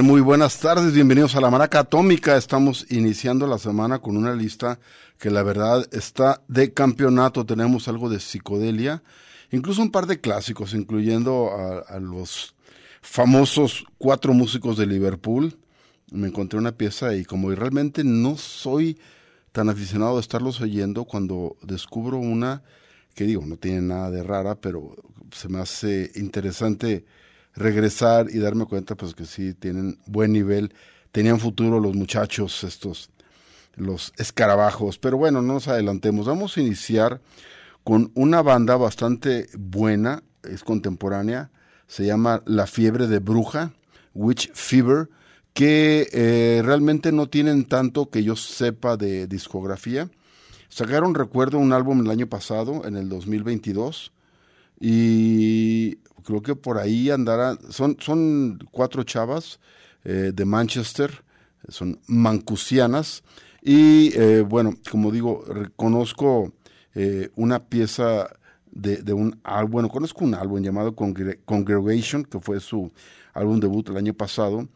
Muy buenas tardes, bienvenidos a la Maraca Atómica. Estamos iniciando la semana con una lista que la verdad está de campeonato. Tenemos algo de psicodelia, incluso un par de clásicos, incluyendo a, los famosos cuatro músicos de Liverpool. Me encontré una pieza y como realmente no soy tan aficionado a estarlos oyendo, cuando descubro una que digo, no tiene nada de rara, pero se me hace interesante regresar y darme cuenta pues que sí tienen buen nivel, tenían futuro los muchachos estos, los escarabajos, pero bueno, no nos adelantemos, vamos a iniciar con una banda bastante buena, es contemporánea, se llama La Fiebre de Bruja, Witch Fever, que eh, realmente no tienen tanto que yo sepa de discografía. Sacaron, recuerdo, un álbum el año pasado, en el 2022, y creo que por ahí andará, son, son cuatro chavas eh, de Manchester, son mancusianas, y eh, bueno, como digo, reconozco eh, una pieza de, de un álbum, bueno, conozco un álbum llamado Congregation, que fue su álbum debut el año pasado,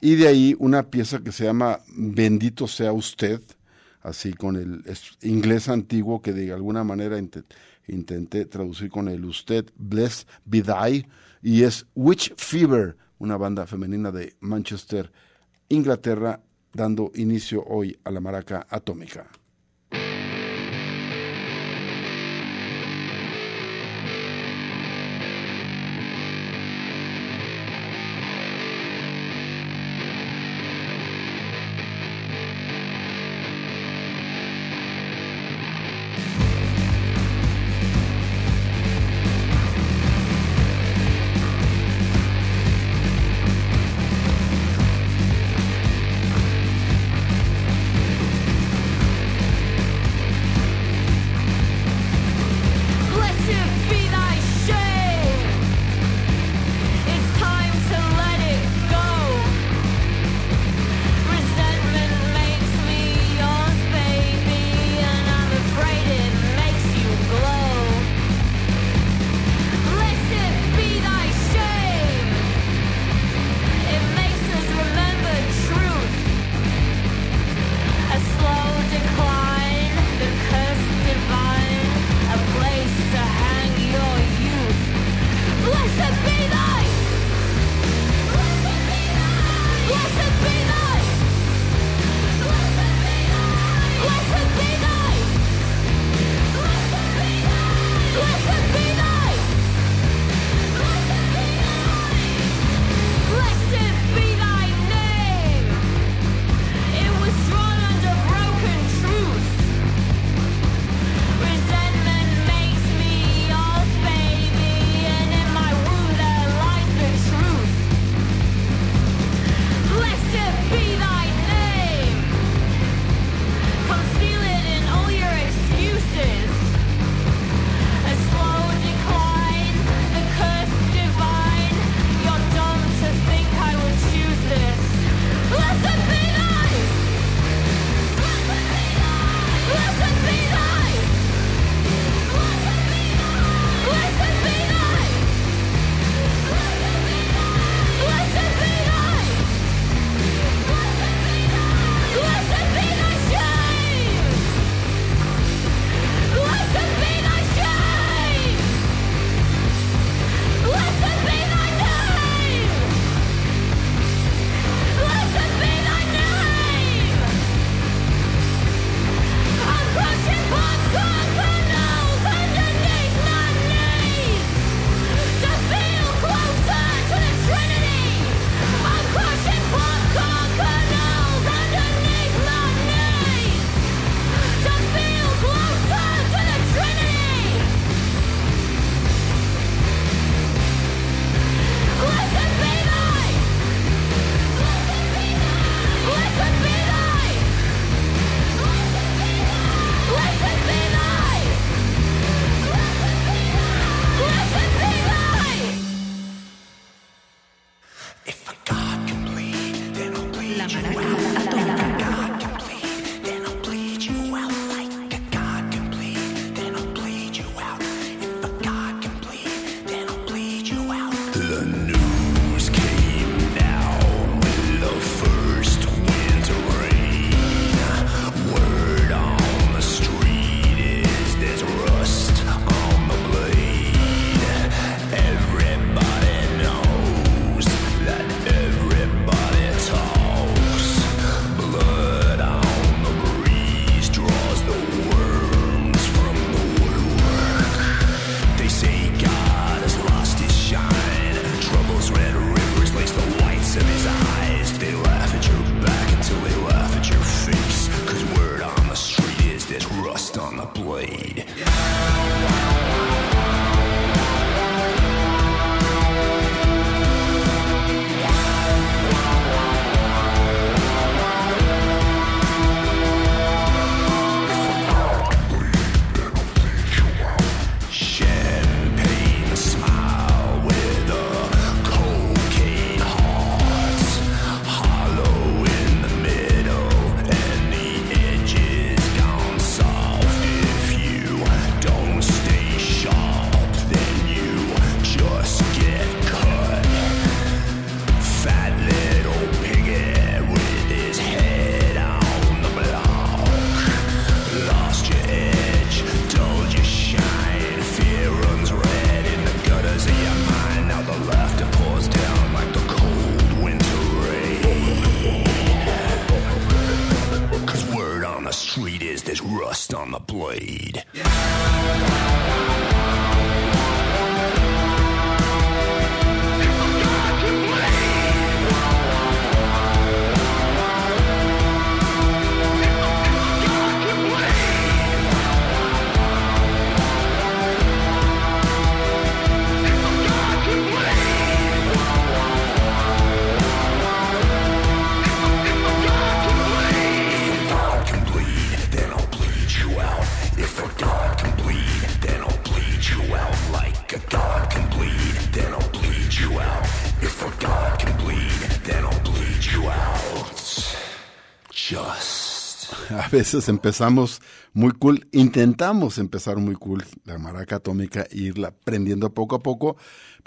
y de ahí una pieza que se llama Bendito sea usted, así con el inglés antiguo que de alguna manera intenté traducir con el usted, Bless Be y es Witch Fever, una banda femenina de Manchester, Inglaterra, dando inicio hoy a la maraca atómica. Veces empezamos muy cool, intentamos empezar muy cool la maraca atómica e irla prendiendo poco a poco,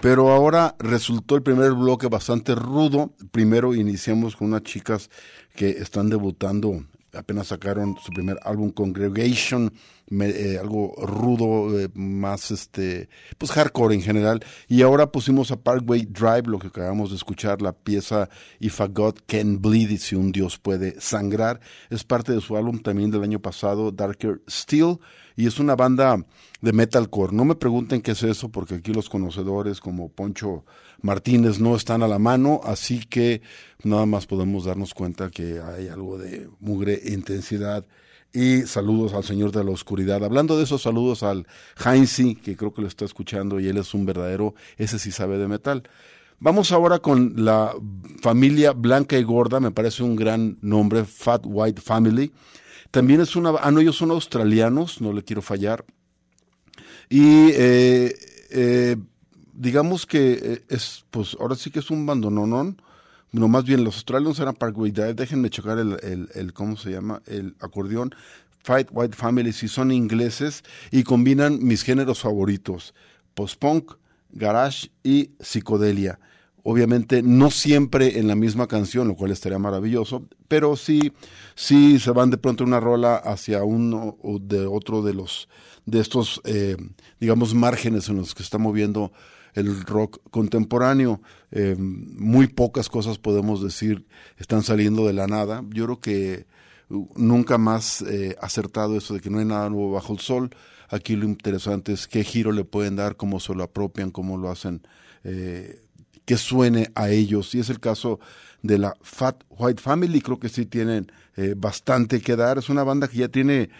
pero ahora resultó el primer bloque bastante rudo. Primero iniciamos con unas chicas que están debutando apenas sacaron su primer álbum Congregation, eh, algo rudo, eh, más este, pues hardcore en general. Y ahora pusimos a Parkway Drive, lo que acabamos de escuchar, la pieza If a God Can Bleed, y si un Dios puede sangrar. Es parte de su álbum también del año pasado, Darker Steel, y es una banda de metalcore. No me pregunten qué es eso, porque aquí los conocedores como Poncho Martínez no están a la mano, así que nada más podemos darnos cuenta que hay algo de mugre intensidad. Y saludos al Señor de la Oscuridad. Hablando de esos saludos al Heinzi, que creo que lo está escuchando y él es un verdadero, ese sí sabe de metal. Vamos ahora con la familia Blanca y Gorda, me parece un gran nombre, Fat White Family. También es una, ah no, ellos son australianos, no le quiero fallar. Y eh, eh, digamos que eh, es, pues ahora sí que es un bandononón. No, más bien los australianos eran Parkway Drive. Déjenme chocar el, el, ¿cómo se llama? El acordeón. Fight White Families y son ingleses y combinan mis géneros favoritos, post-punk, garage y psicodelia. Obviamente no siempre en la misma canción, lo cual estaría maravilloso, pero sí, sí se van de pronto una rola hacia uno o de otro de los de estos, eh, digamos, márgenes en los que está moviendo el rock contemporáneo. Eh, muy pocas cosas podemos decir están saliendo de la nada. Yo creo que uh, nunca más eh, acertado eso de que no hay nada nuevo bajo el sol. Aquí lo interesante es qué giro le pueden dar, cómo se lo apropian, cómo lo hacen, que suene a ellos. Y es el caso de la Fat White Family, creo que sí tienen eh, bastante que dar. Es una banda que ya tiene,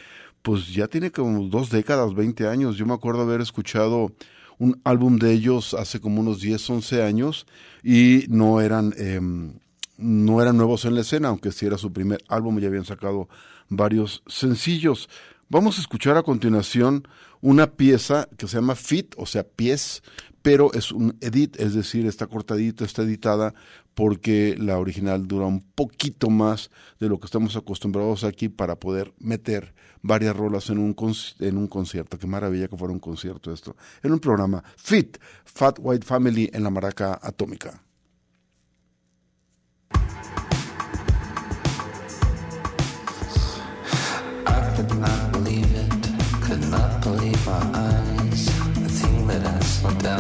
pues ya tiene como dos décadas, 20 años. Yo me acuerdo haber escuchado un álbum de ellos hace como unos 10, 11 años y no eran, em, no eran nuevos en la escena, aunque sí era su primer álbum, ya habían sacado varios sencillos. Vamos a escuchar a continuación una pieza que se llama Fit, o sea, pies, pero es un edit, es decir, está cortadita, está editada porque la original dura un poquito más de lo que estamos acostumbrados aquí para poder meter varias rolas en un, en un concierto. Qué maravilla que fuera un concierto esto. En un programa Fit, Fat White Family en la Maraca Atómica. down да.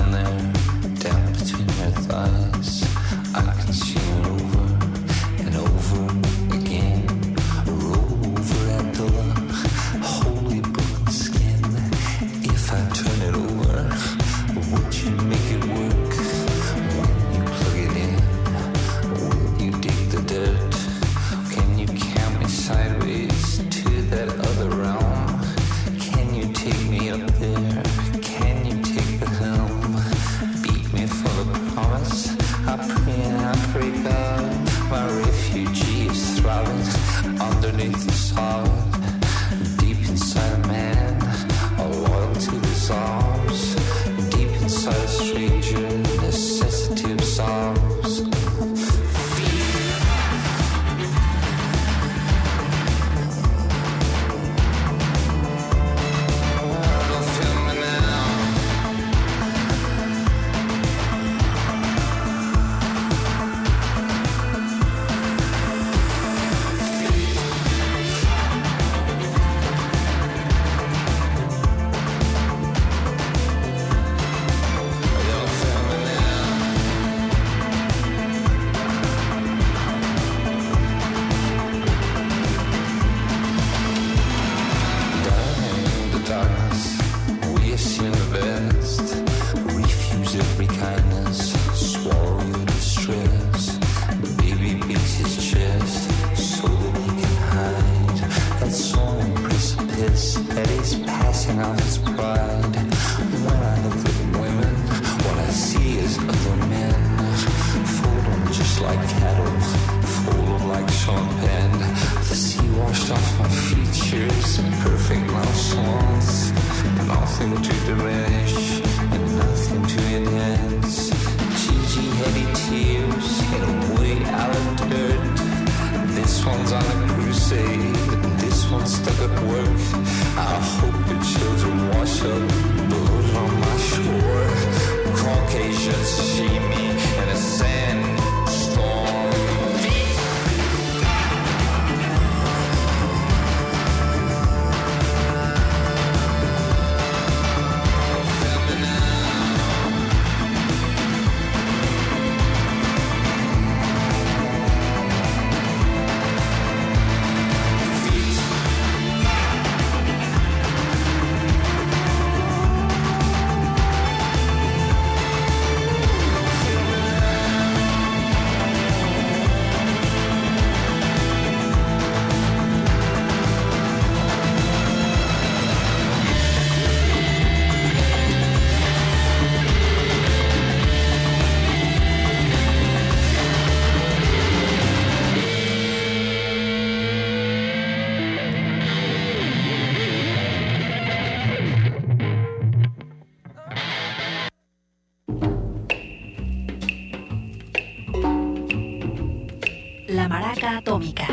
Atómica.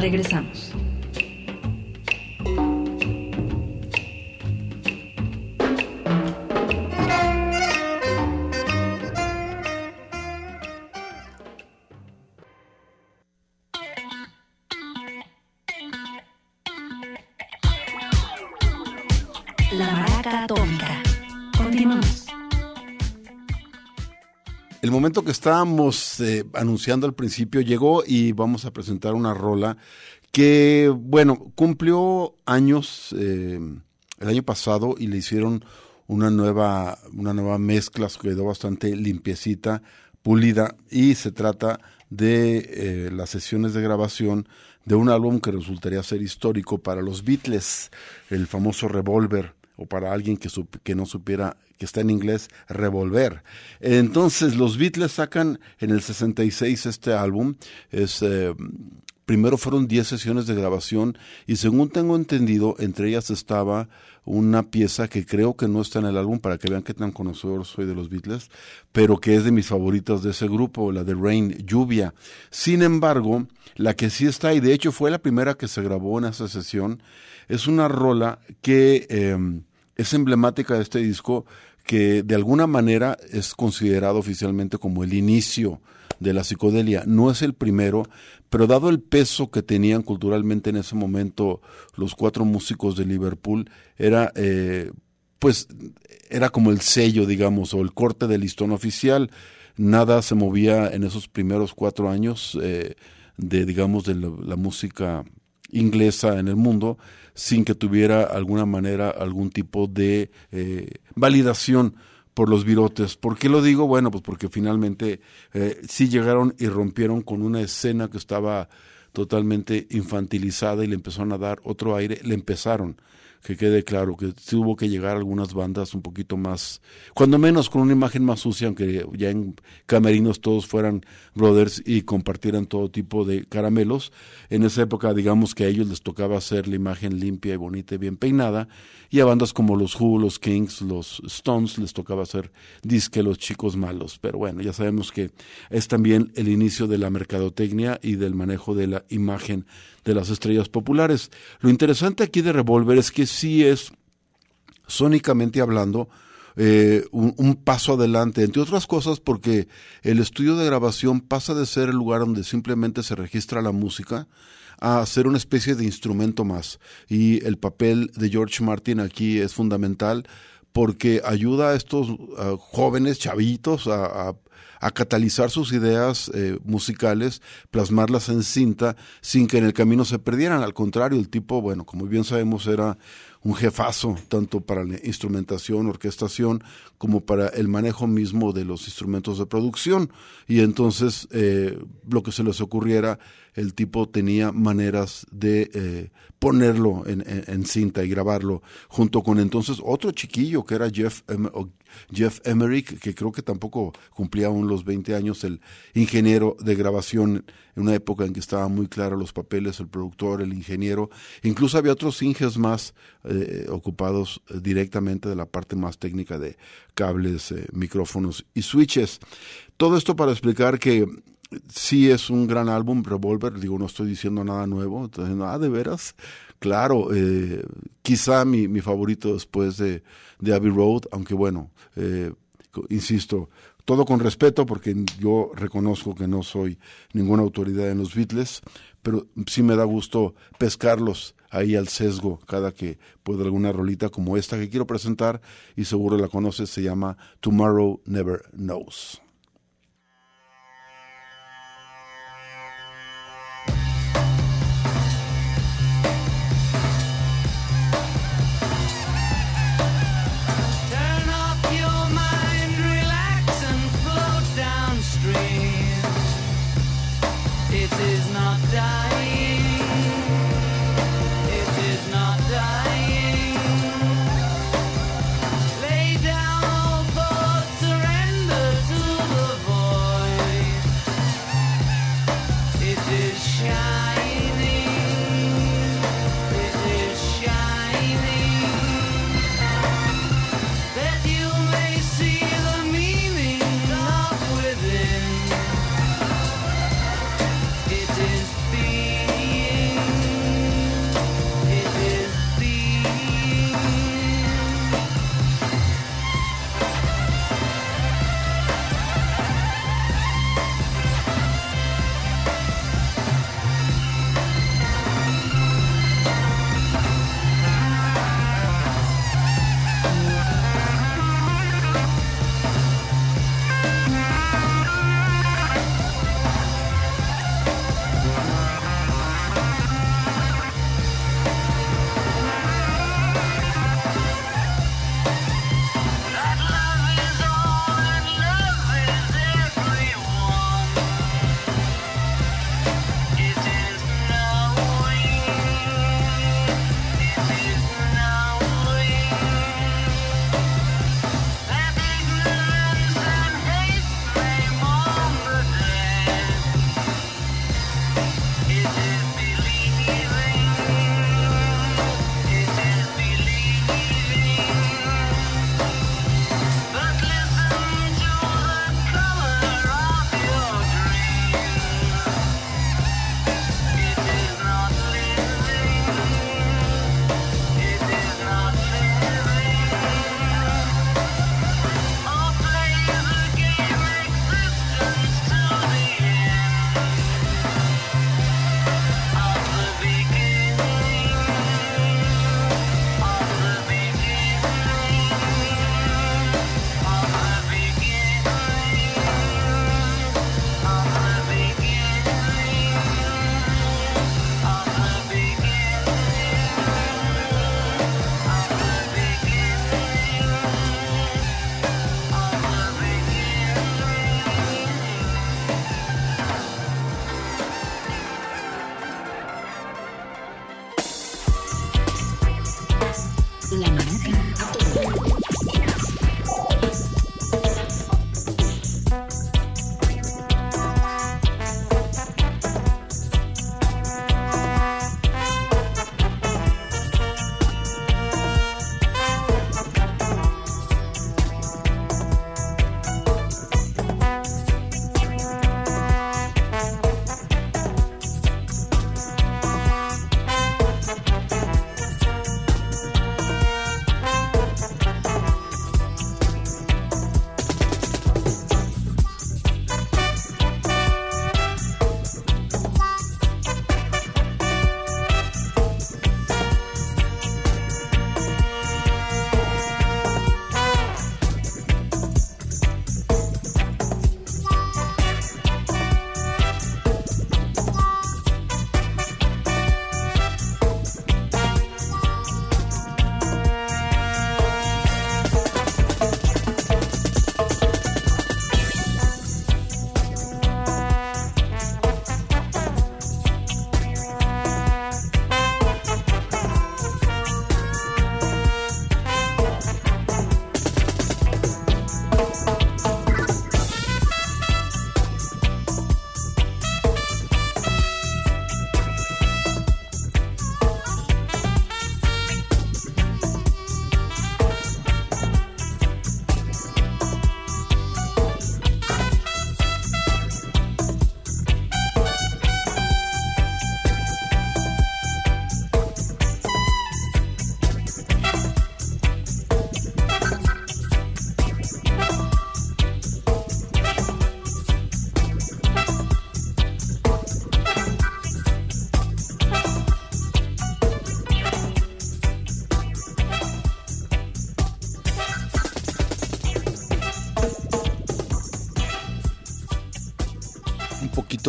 Regresamos. El momento que estábamos eh, anunciando al principio llegó y vamos a presentar una rola que, bueno, cumplió años eh, el año pasado y le hicieron una nueva, una nueva mezcla, quedó bastante limpiecita, pulida y se trata de eh, las sesiones de grabación de un álbum que resultaría ser histórico para los Beatles, el famoso Revolver o para alguien que, no supiera que está en inglés, Revolver. Entonces los Beatles sacan en el 66 este álbum, es eh, primero fueron 10 sesiones de grabación y según tengo entendido, entre ellas estaba una pieza que creo que no está en el álbum para que vean qué tan conocedor soy de los Beatles, pero que es de mis favoritas de ese grupo, la de Rain, Lluvia. Sin embargo, la que sí está y de hecho fue la primera que se grabó en esa sesión, es una rola que eh, es emblemática de este disco que de alguna manera es considerado oficialmente como el inicio de la psicodelia. No es el primero, pero dado el peso que tenían culturalmente en ese momento los cuatro músicos de Liverpool, era eh, pues era como el sello, digamos, o el corte del listón oficial. Nada se movía en esos primeros cuatro años eh, de, digamos, de la, la música inglesa en el mundo sin que tuviera alguna manera algún tipo de eh, validación por los virotes. ¿Por qué lo digo? Bueno, pues porque finalmente eh, sí llegaron y rompieron con una escena que estaba totalmente infantilizada y le empezaron a dar otro aire, le empezaron que quede claro que tuvo que llegar algunas bandas un poquito más, cuando menos con una imagen más sucia, aunque ya en camerinos todos fueran brothers y compartieran todo tipo de caramelos. En esa época, digamos que a ellos les tocaba hacer la imagen limpia y bonita y bien peinada, y a bandas como los Who, los Kings, los Stones les tocaba hacer disque los chicos malos. Pero bueno, ya sabemos que es también el inicio de la mercadotecnia y del manejo de la imagen de las estrellas populares. Lo interesante aquí de Revolver es que sí es, sónicamente hablando, eh, un, paso adelante, entre otras cosas porque el estudio de grabación pasa de ser el lugar donde simplemente se registra la música a ser una especie de instrumento más. Y el papel de George Martin aquí es fundamental porque ayuda a estos jóvenes chavitos a, a a catalizar sus ideas eh, musicales, plasmarlas en cinta, sin que en el camino se perdieran. Al contrario, el tipo, bueno, como bien sabemos, era un jefazo, tanto para la instrumentación, orquestación, como para el manejo mismo de los instrumentos de producción. Y entonces, eh, lo que se les ocurriera, el tipo tenía maneras de eh, ponerlo en, en, en, cinta y grabarlo, junto con entonces otro chiquillo que era Jeff, em Jeff Emerick, que creo que tampoco cumplía aún los 20 años, el ingeniero de grabación en una época en que estaban muy claros los papeles, el productor, el ingeniero. Incluso había otros inges más eh, ocupados eh, directamente de la parte más técnica de cables, eh, micrófonos y switches. Todo esto para explicar que sí es un gran álbum, Revolver, digo, no estoy diciendo nada nuevo, entonces, ah, de veras, claro, quizá mi, favorito después de, Abbey Road, aunque bueno, insisto, todo con respeto porque yo reconozco que no soy ninguna autoridad en los Beatles, pero sí me da gusto pescarlos ahí al sesgo cada que puedo alguna rolita como esta que quiero presentar y seguro la conoces, se llama Tomorrow Never Knows.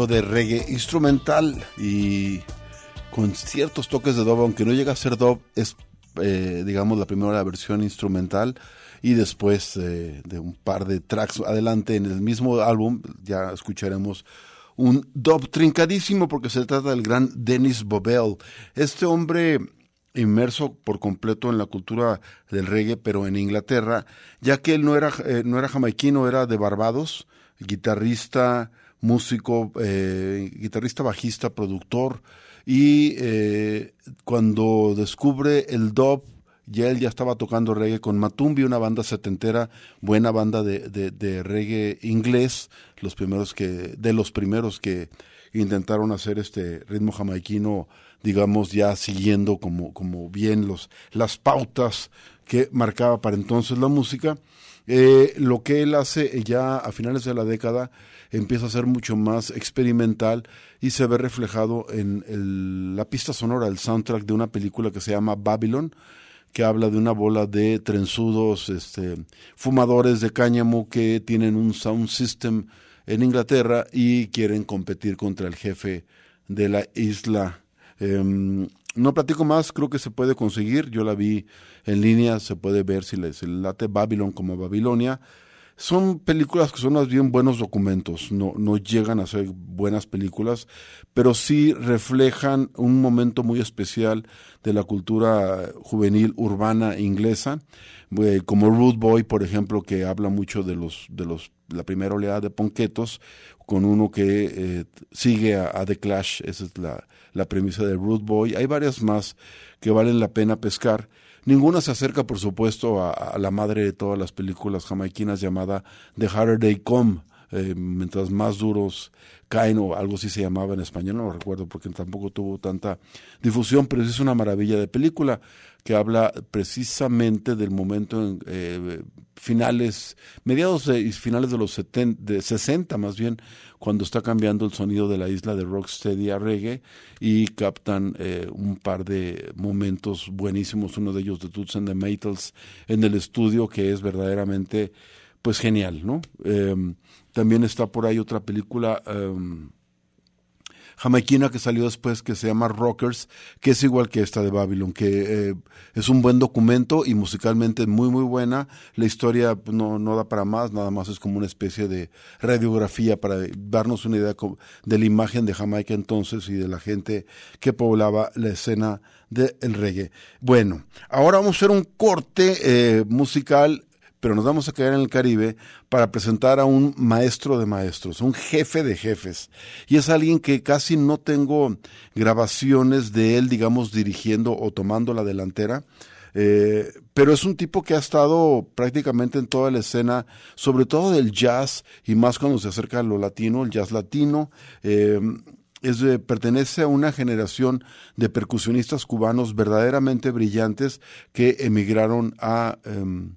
De reggae instrumental y con ciertos toques de dub, aunque no llega a ser dub, es eh, digamos la primera versión instrumental y después eh, de un par de tracks adelante en el mismo álbum ya escucharemos un dub trincadísimo porque se trata del gran Dennis Bobel. Este hombre inmerso por completo en la cultura del reggae, pero en Inglaterra, ya que él no era, eh, no era jamaiquino, era de Barbados, guitarrista, músico, eh, guitarrista, bajista, productor, y eh, cuando descubre el dub, ya él ya estaba tocando reggae con Matumbi, una banda setentera, buena banda de, de, de reggae inglés, los primeros que, de los primeros que intentaron hacer este ritmo jamaiquino, digamos, ya siguiendo como, como bien los, las pautas que marcaba para entonces la música. Eh, lo que él hace ya a finales de la década empieza a ser mucho más experimental y se ve reflejado en la pista sonora, el soundtrack de una película que se llama Babylon, que habla de una bola de trenzudos, este, fumadores de cáñamo que tienen un sound system en Inglaterra y quieren competir contra el jefe de la isla. Eh, no platico más, creo que se puede conseguir. Yo la vi en línea, se puede ver si le, si le late Babylon como Babilonia. Son películas que son más bien buenos documentos, no, no llegan a ser buenas películas, pero sí reflejan un momento muy especial de la cultura juvenil urbana inglesa, eh, como Rude Boy, por ejemplo, que habla mucho de los, de los, la primera oleada de ponquetos, con uno que eh, sigue a, The Clash, esa es la, la premisa de Rude Boy. Hay varias más que valen la pena pescar. Ninguna se acerca, por supuesto, a, a, la madre de todas las películas jamaiquinas llamada The Harder They Come. Eh, mientras más duros caen, o algo así se llamaba en español, no lo recuerdo porque tampoco tuvo tanta difusión, pero es una maravilla de película que habla precisamente del momento en eh, finales, mediados y finales de los 70, de 60 más bien, cuando está cambiando el sonido de la isla de Rocksteady a reggae y captan eh, un par de momentos buenísimos, uno de ellos de Toots and the Maytals en el estudio que es verdaderamente pues genial, ¿no? Eh, también está por ahí otra película um, jamaiquina que salió después que se llama Rockers, que es igual que esta de Babylon, que eh, es un buen documento y musicalmente muy muy buena. La historia no, no da para más, nada más es como una especie de radiografía para darnos una idea de la imagen de Jamaica entonces y de la gente que poblaba la escena del reggae. Bueno, ahora vamos a hacer un corte eh, musical pero nos vamos a quedar en el Caribe para presentar a un maestro de maestros, un jefe de jefes. Y es alguien que casi no tengo grabaciones de él, digamos, dirigiendo o tomando la delantera. Eh, pero es un tipo que ha estado prácticamente en toda la escena, sobre todo del jazz y más cuando se acerca a lo latino, el jazz latino. Eh, es de, pertenece a una generación de percusionistas cubanos verdaderamente brillantes que emigraron a... Eh,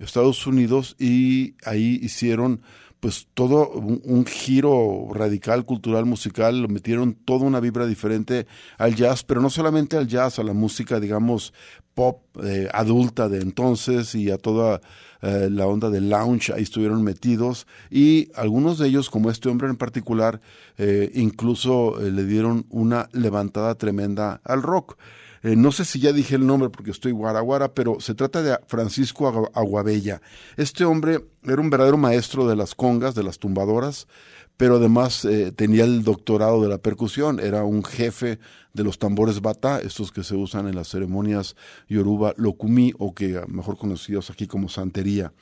Estados Unidos y ahí hicieron pues todo un, giro radical, cultural, musical, lo metieron toda una vibra diferente al jazz, pero no solamente al jazz, a la música, digamos, pop eh, adulta de entonces y a toda eh, la onda de lounge, ahí estuvieron metidos y algunos de ellos, como este hombre en particular, eh, incluso le dieron una levantada tremenda al rock. Eh, no sé si ya dije el nombre porque estoy guaraguara, pero se trata de Francisco Aguabella. Este hombre era un verdadero maestro de las congas, de las tumbadoras, pero además eh, tenía el doctorado de la percusión, era un jefe de los tambores bata, estos que se usan en las ceremonias yoruba lokumi o que mejor conocidos aquí como santería.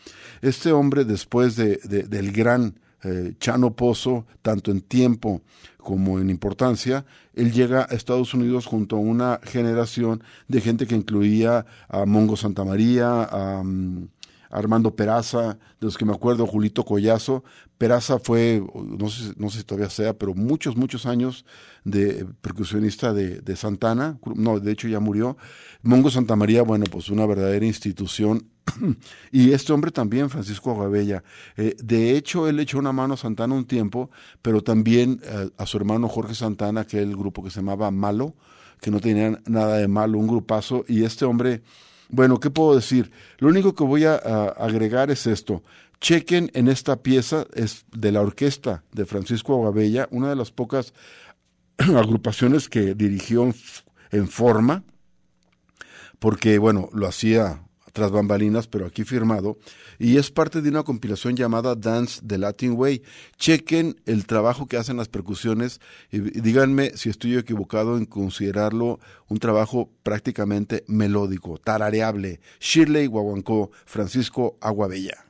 Este hombre, después de, de, del gran eh, Chano Pozo, tanto en tiempo como en importancia, él llega a Estados Unidos junto a una generación de gente que incluía a Mongo Santamaría, a, um, Armando Peraza, de los que me acuerdo, Julito Collazo. Peraza fue, no sé, no sé si todavía sea, pero muchos, muchos años de percusionista de, de Santana. No, de hecho ya murió. Mongo Santamaría, bueno, pues una verdadera institución y este hombre también, Francisco Aguabella. Eh, de hecho, él echó una mano a Santana un tiempo, pero también eh, a su hermano Jorge Santana, que el grupo que se llamaba Malo, que no tenía nada de malo, un grupazo. Y este hombre, bueno, ¿qué puedo decir? Lo único que voy a, agregar es esto. chequen en esta pieza, es de la orquesta de Francisco Aguabella, una de las pocas agrupaciones que dirigió en forma, porque bueno, lo hacía tras bambalinas, pero aquí firmado, y es parte de una compilación llamada Dance the Latin Way. Chequen el trabajo que hacen las percusiones y díganme si estoy equivocado en considerarlo un trabajo prácticamente melódico, tarareable. Shirley Guaguancó, Francisco Aguabella.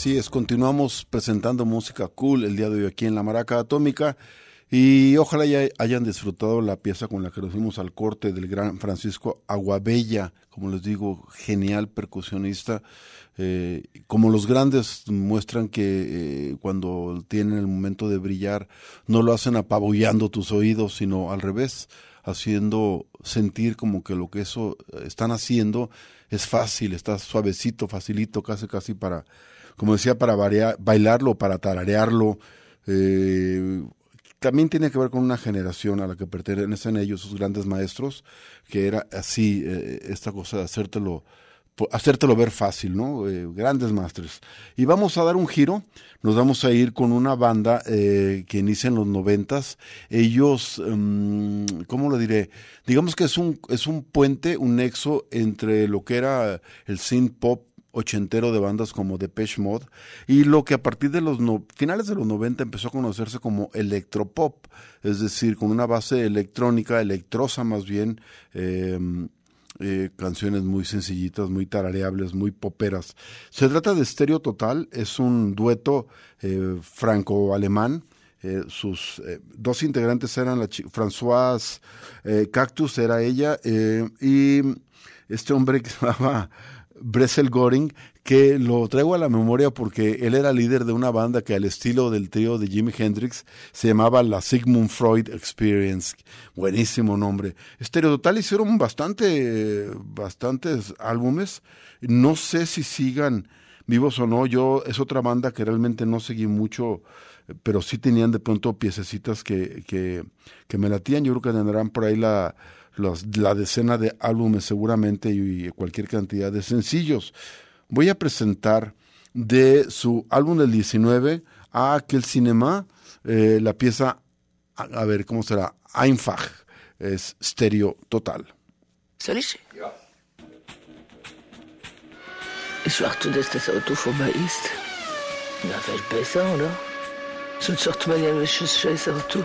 Así es, continuamos presentando música cool el día de hoy aquí en la Maraca Atómica y ojalá ya hayan disfrutado la pieza con la que nos fuimos al corte del gran Francisco Aguabella, como les digo, genial percusionista. Eh, como los grandes muestran que eh, cuando tienen el momento de brillar no lo hacen apabullando tus oídos, sino al revés, haciendo sentir como que lo que eso eh, están haciendo es fácil, está suavecito, facilito, casi casi para como decía, para variar, bailarlo, para tararearlo. Eh, también tiene que ver con una generación a la que pertenecen ellos, sus grandes maestros, que era así, eh, esta cosa de hacértelo, hacértelo ver fácil, ¿no? Eh, grandes maestros. Y vamos a dar un giro, nos vamos a ir con una banda eh, que inicia en los noventas. Ellos, um, ¿cómo lo diré? Digamos que es un, es un puente, un nexo entre lo que era el synth pop ochentero de bandas como Depeche Mode y lo que a partir de los no, finales de los 90 empezó a conocerse como electropop, es decir, con una base electrónica, electrosa más bien, eh, eh, canciones muy sencillitas, muy tarareables, muy poperas. Se trata de Stereo Total, es un dueto eh, franco-alemán. Eh, sus dos integrantes eran la Françoise Cactus, era ella, y este hombre que se llamaba Bressel Goring, que lo traigo a la memoria porque él era líder de una banda que al estilo del trío de Jimi Hendrix se llamaba la Sigmund Freud Experience. Buenísimo nombre. Stereo Total hicieron bastante, bastantes álbumes. No sé si sigan vivos o no. Yo es otra banda que realmente no seguí mucho, pero sí tenían de pronto piececitas que, que, que me latían. Yo creo que tendrán por ahí la la decena de álbumes seguramente y cualquier cantidad de sencillos. Voy a presentar de su álbum del 19 a aquel cinema eh, la pieza, a, a, ver, ¿cómo será? Einfach, es estéreo total. Soll ich? Ja. Ich warte, dass das Auto vorbei ist. Na, vielleicht besser, oder? Sonst sagt man ja, welches scheiß Auto.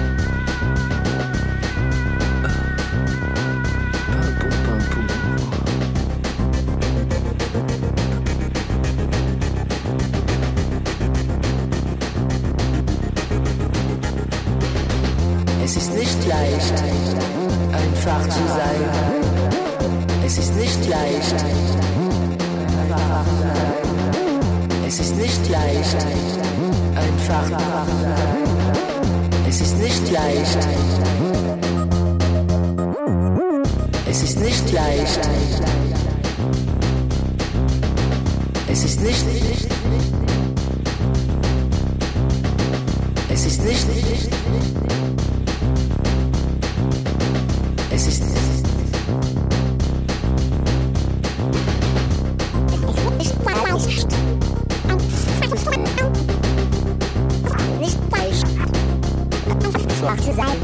zu sein.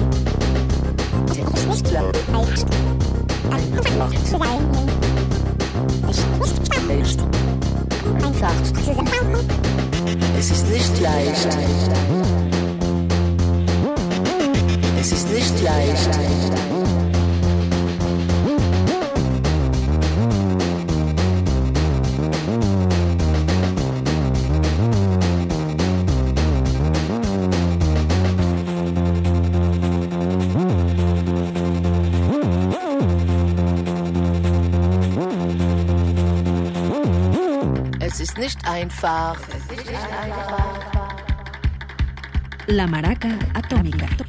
Es nicht leicht. Einfach zu sein. Es ist nicht leicht. Einfach zu sein. Es ist nicht leicht. Es ist nicht leicht. Nicht einfach. La Maraca Atómica. Hace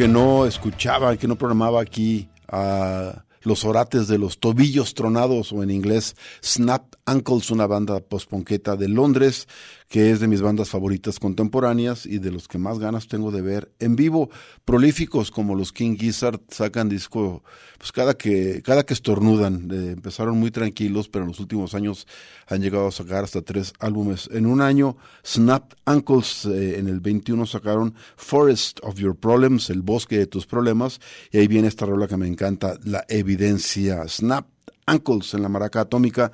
que no escuchaba, que no programaba aquí a los orates de los tobillos tronados o en inglés Snap Ankles, una banda postponqueta de Londres que es de mis bandas favoritas contemporáneas y de los que más ganas tengo de ver en vivo. Prolíficos como los King Gizzard sacan disco pues cada que cada que estornudan. Eh, empezaron muy tranquilos, pero en los últimos años han llegado a sacar hasta tres álbumes en un año. Snap Ankles eh, en el 21 sacaron Forest of Your Problems, el bosque de tus problemas, y ahí viene esta rola que me encanta, La Evidencia. Snap Ankles en la maraca atómica.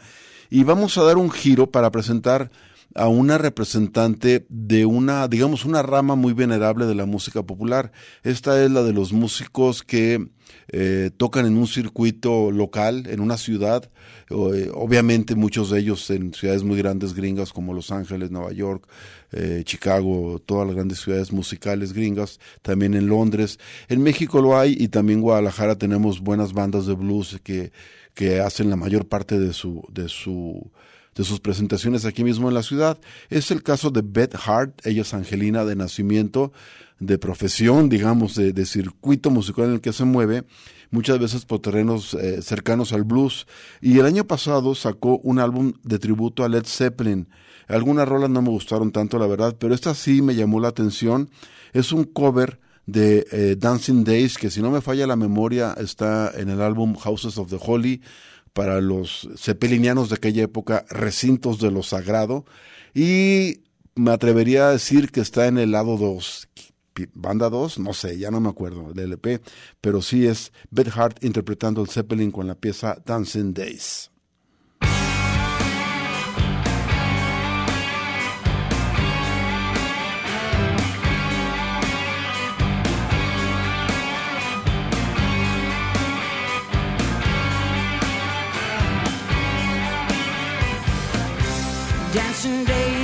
Y vamos a dar un giro para presentar a una representante de una, digamos, una rama muy venerable de la música popular. Esta es la de los músicos que eh, tocan en un circuito local, en una ciudad, eh, obviamente muchos de ellos en ciudades muy grandes gringas como Los Ángeles, Nueva York, eh, Chicago, todas las grandes ciudades musicales gringas, también en Londres. En México lo hay y también en Guadalajara tenemos buenas bandas de blues que, que hacen la mayor parte de su, de su de sus presentaciones aquí mismo en la ciudad. Es el caso de Beth Hart, ella es Angelina de nacimiento, de profesión, digamos, de, circuito musical en el que se mueve, muchas veces por terrenos eh, cercanos al blues. Y el año pasado sacó un álbum de tributo a Led Zeppelin. Algunas rolas no me gustaron tanto, la verdad, pero esta sí me llamó la atención. Es un cover de eh, Dancing Days, que si no me falla la memoria está en el álbum Houses of the Holy, para los cepelinianos de aquella época, recintos de lo sagrado. Y me atrevería a decir que está en el lado 2. Banda 2, no sé, ya no me acuerdo del LP, pero sí es Beth Hart interpretando el Zeppelin con la pieza Dancing Days. Dancing days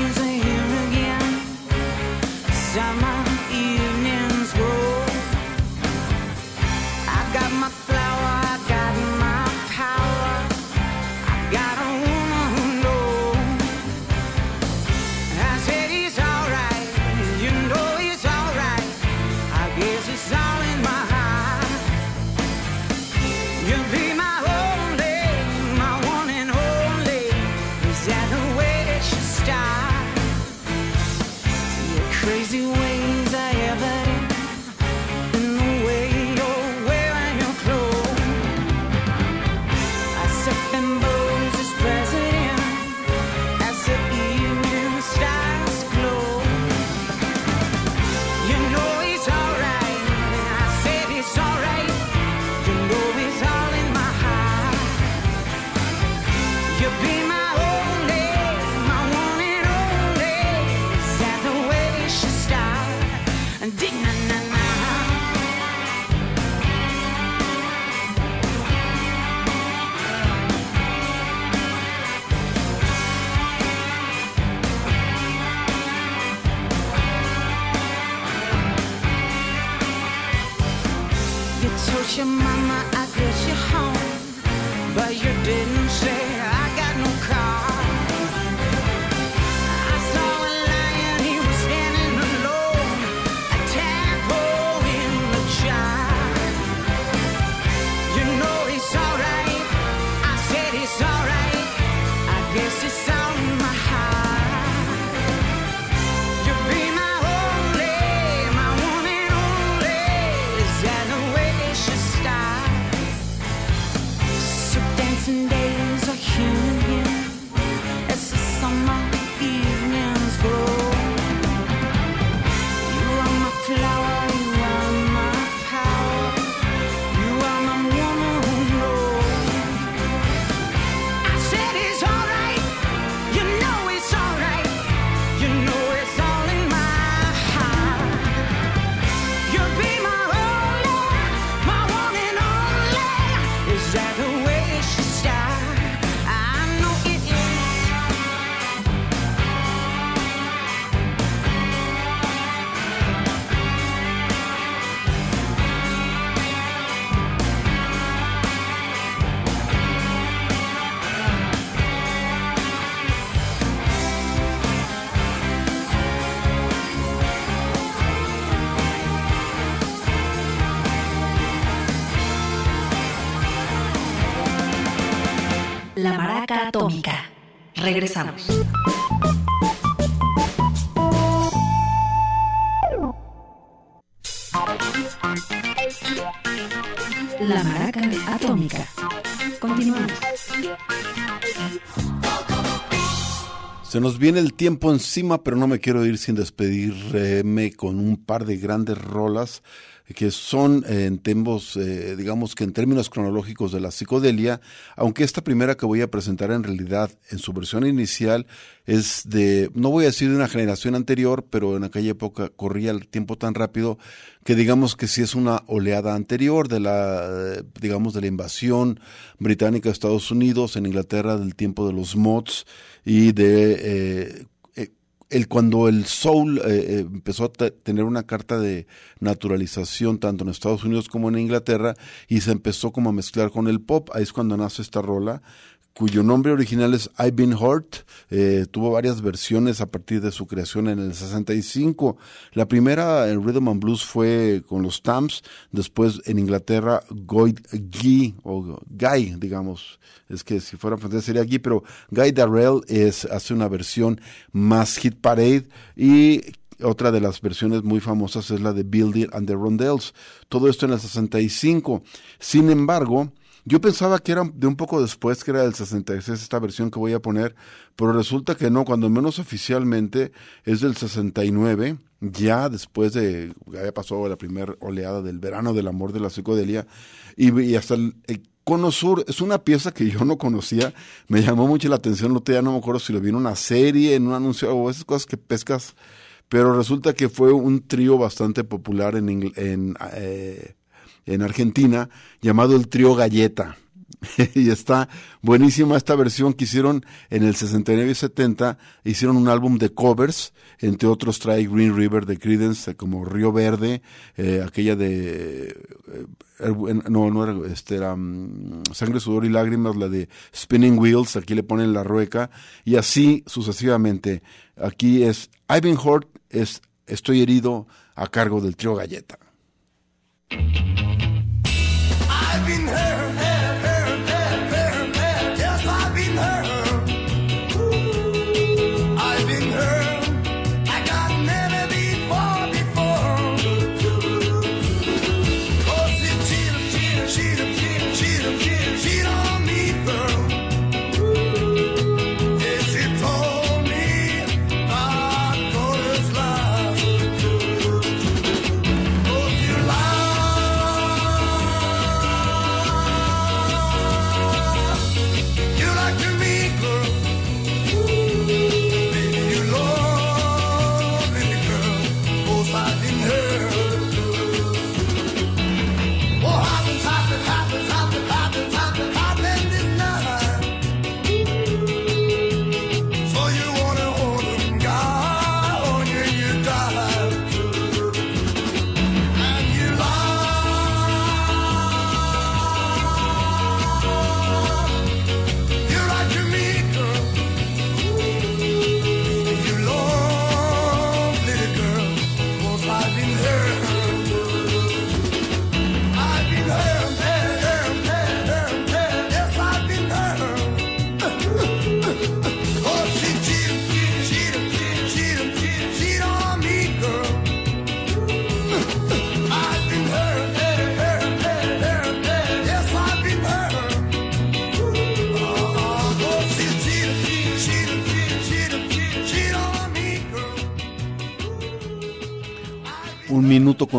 Regresamos. La Maraca Atómica. Continuamos. Se nos viene el tiempo encima, pero no me quiero ir sin despedirme con un par de grandes rolas que son en tiempos, eh, digamos que en términos cronológicos de la psicodelia, aunque esta primera que voy a presentar en realidad en su versión inicial es de, no voy a decir de una generación anterior, pero en aquella época corría el tiempo tan rápido que digamos que sí es una oleada anterior de la, digamos, de la invasión británica de Estados Unidos, en Inglaterra del tiempo de los mods y de eh, el, cuando el soul eh, eh, empezó a tener una carta de naturalización tanto en Estados Unidos como en Inglaterra y se empezó como a mezclar con el pop, ahí es cuando nace esta rola cuyo nombre original es I've Been Hurt, eh, tuvo varias versiones a partir de su creación en el 65. La primera en Rhythm and Blues fue con los Stamps, después en Inglaterra Guy, Guy o Guy, digamos, es que si fuera francés sería Guy, pero Guy Darrell es, hace una versión más hit parade y otra de las versiones muy famosas es la de Build It and the Rondells. Todo esto en el 65. Sin embargo, Yo pensaba que era de un poco después, que era del 66 esta versión que voy a poner, pero resulta que no, cuando menos oficialmente es del 69, ya después de, ya pasó la primera oleada del verano del amor de la psicodelia, y, y hasta el, el Cono Sur es una pieza que yo no conocía, me llamó mucho la atención, no, ya no me acuerdo si lo vi en una serie, en un anuncio, o esas cosas que pescas, pero resulta que fue un trío bastante popular en, en, eh, en Argentina llamado el trío Galleta. y está buenísima esta versión que hicieron en el 69 y 70. Hicieron un álbum de covers, entre otros trae Green River de Creedence, eh, como Río Verde, eh, aquella de. eh, er- no, no era, este era mm, Sangre, Sudor y Lágrimas, la de Spinning Wheels, aquí le ponen la rueca, y así sucesivamente. Aquí es I've been hurt, es Estoy herido a cargo del trío Galleta. Thank you.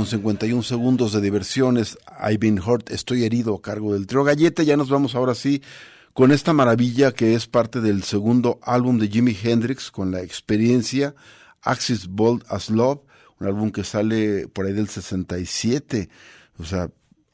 Con 51 segundos de diversiones. I've been hurt, estoy herido a cargo del trío Galleta. Ya nos vamos ahora sí con esta maravilla que es parte del segundo álbum de Jimi Hendrix con la experiencia Axis Bold as Love, un álbum que sale por ahí del 67. O sea,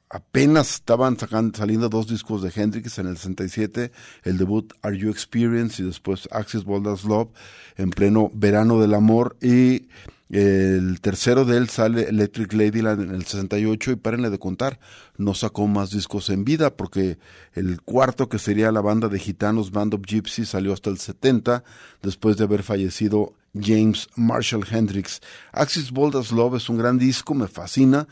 apenas estaban sacando, saliendo dos discos de Hendrix en el 67, el debut Are You Experience y después Axis Bold as Love en pleno verano del amor y el tercero de él sale Electric Ladyland en el 68 y párenle de contar, no sacó más discos en vida porque el cuarto que sería la banda de gitanos Band of Gypsy salió hasta el 70 después de haber fallecido James Marshall Hendrix. Axis Bold as Love es un gran disco, me fascina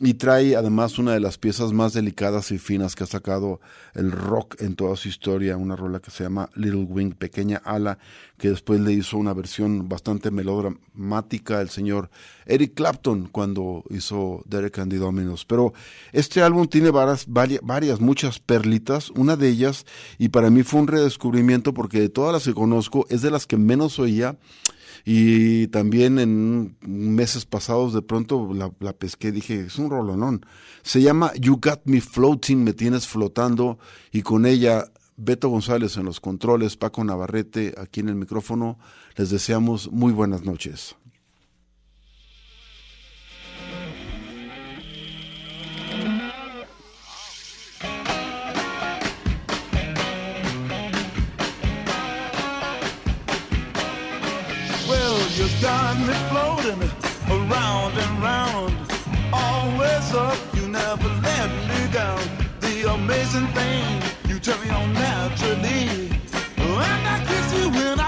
y trae además una de las piezas más delicadas y finas que ha sacado el rock en toda su historia, una rola que se llama Little Wing, Pequeña Ala, que después le hizo una versión bastante melodramática el señor Eric Clapton cuando hizo Derek and the Dominos. Pero este álbum tiene varias, varias, muchas perlitas, una de ellas, y para mí fue un redescubrimiento porque de todas las que conozco es de las que menos oía y también en meses pasados de pronto la, la pesqué, dije, es un rolonón. Se llama You Got Me Floating, me tienes flotando, y con ella Beto González en los controles, Paco Navarrete aquí en el micrófono, les deseamos muy buenas noches. Me floating around and round. Always up, you never let me down. The amazing thing, you turn me on naturally. And I kiss you when